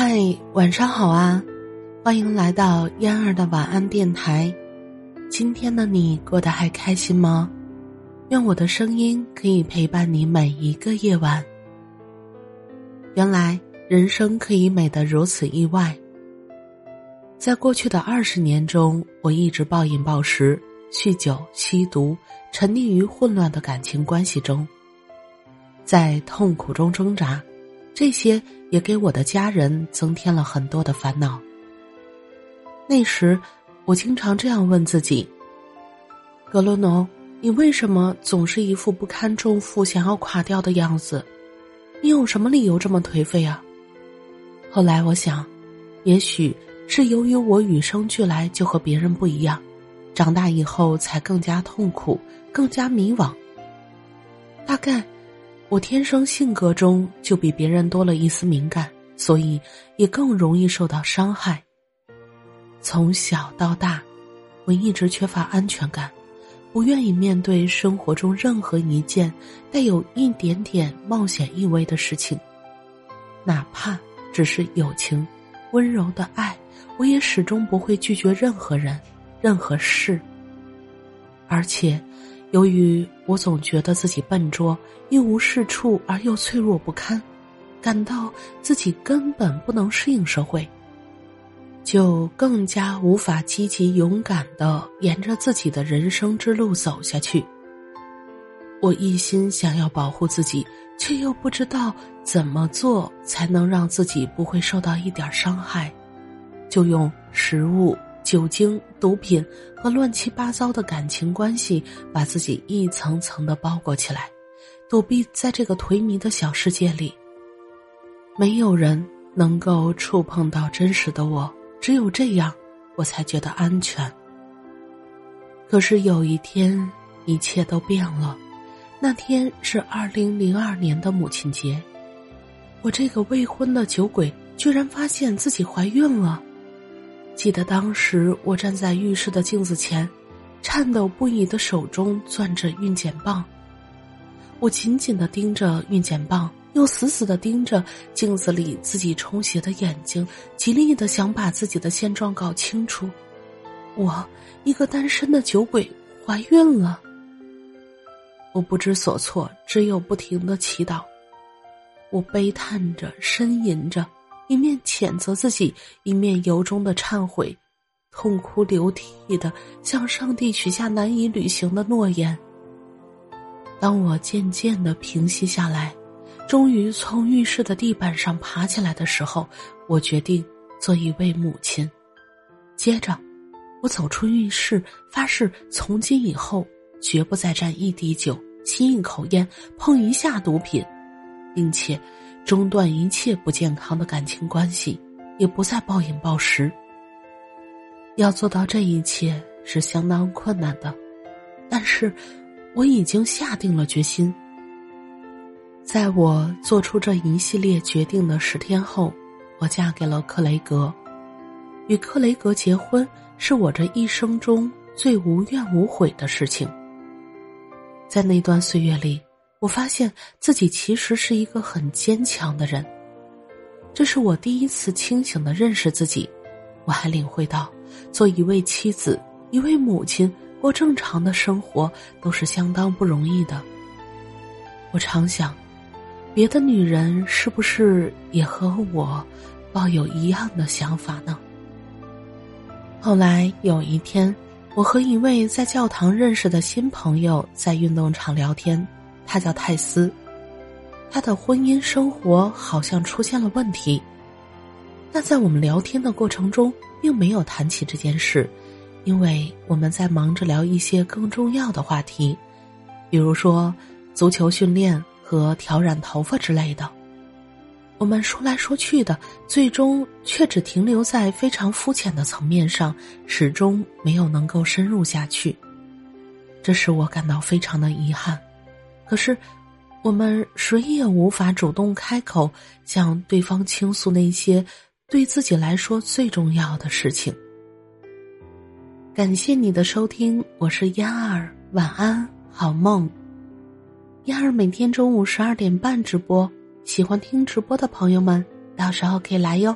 嗨，晚上好啊！欢迎来到嫣儿的晚安电台。今天的你过得还开心吗？愿我的声音可以陪伴你每一个夜晚。原来人生可以美得如此意外。在过去的二十年中，我一直暴饮暴食、酗酒、吸毒，沉溺于混乱的感情关系中，在痛苦中挣扎。这些也给我的家人增添了很多的烦恼。那时，我经常这样问自己：“格罗农，你为什么总是一副不堪重负、想要垮掉的样子？你有什么理由这么颓废啊？”后来我想，也许是由于我与生俱来就和别人不一样，长大以后才更加痛苦、更加迷惘。大概。我天生性格中就比别人多了一丝敏感，所以也更容易受到伤害。从小到大，我一直缺乏安全感，不愿意面对生活中任何一件带有一点点冒险意味的事情，哪怕只是友情、温柔的爱，我也始终不会拒绝任何人、任何事，而且。由于我总觉得自己笨拙、一无是处而又脆弱不堪，感到自己根本不能适应社会，就更加无法积极勇敢的沿着自己的人生之路走下去。我一心想要保护自己，却又不知道怎么做才能让自己不会受到一点伤害，就用食物。酒精、毒品和乱七八糟的感情关系，把自己一层层的包裹起来，躲避在这个颓靡的小世界里。没有人能够触碰到真实的我，只有这样，我才觉得安全。可是有一天，一切都变了。那天是二零零二年的母亲节，我这个未婚的酒鬼居然发现自己怀孕了。记得当时我站在浴室的镜子前，颤抖不已的手中攥着孕检棒。我紧紧的盯着孕检棒，又死死的盯着镜子里自己充血的眼睛，极力的想把自己的现状搞清楚。我一个单身的酒鬼怀孕了。我不知所措，只有不停的祈祷。我悲叹着，呻吟着。一面谴责自己，一面由衷的忏悔，痛哭流涕的向上帝许下难以履行的诺言。当我渐渐的平息下来，终于从浴室的地板上爬起来的时候，我决定做一位母亲。接着，我走出浴室，发誓从今以后绝不再沾一滴酒、吸一口烟、碰一下毒品，并且。中断一切不健康的感情关系，也不再暴饮暴食。要做到这一切是相当困难的，但是我已经下定了决心。在我做出这一系列决定的十天后，我嫁给了克雷格。与克雷格结婚是我这一生中最无怨无悔的事情。在那段岁月里。我发现自己其实是一个很坚强的人，这是我第一次清醒的认识自己。我还领会到，做一位妻子、一位母亲，过正常的生活都是相当不容易的。我常想，别的女人是不是也和我抱有一样的想法呢？后来有一天，我和一位在教堂认识的新朋友在运动场聊天。他叫泰斯，他的婚姻生活好像出现了问题。但在我们聊天的过程中，并没有谈起这件事，因为我们在忙着聊一些更重要的话题，比如说足球训练和调染头发之类的。我们说来说去的，最终却只停留在非常肤浅的层面上，始终没有能够深入下去。这使我感到非常的遗憾。可是，我们谁也无法主动开口向对方倾诉那些对自己来说最重要的事情。感谢你的收听，我是嫣儿，晚安，好梦。嫣儿每天中午十二点半直播，喜欢听直播的朋友们，到时候可以来哟。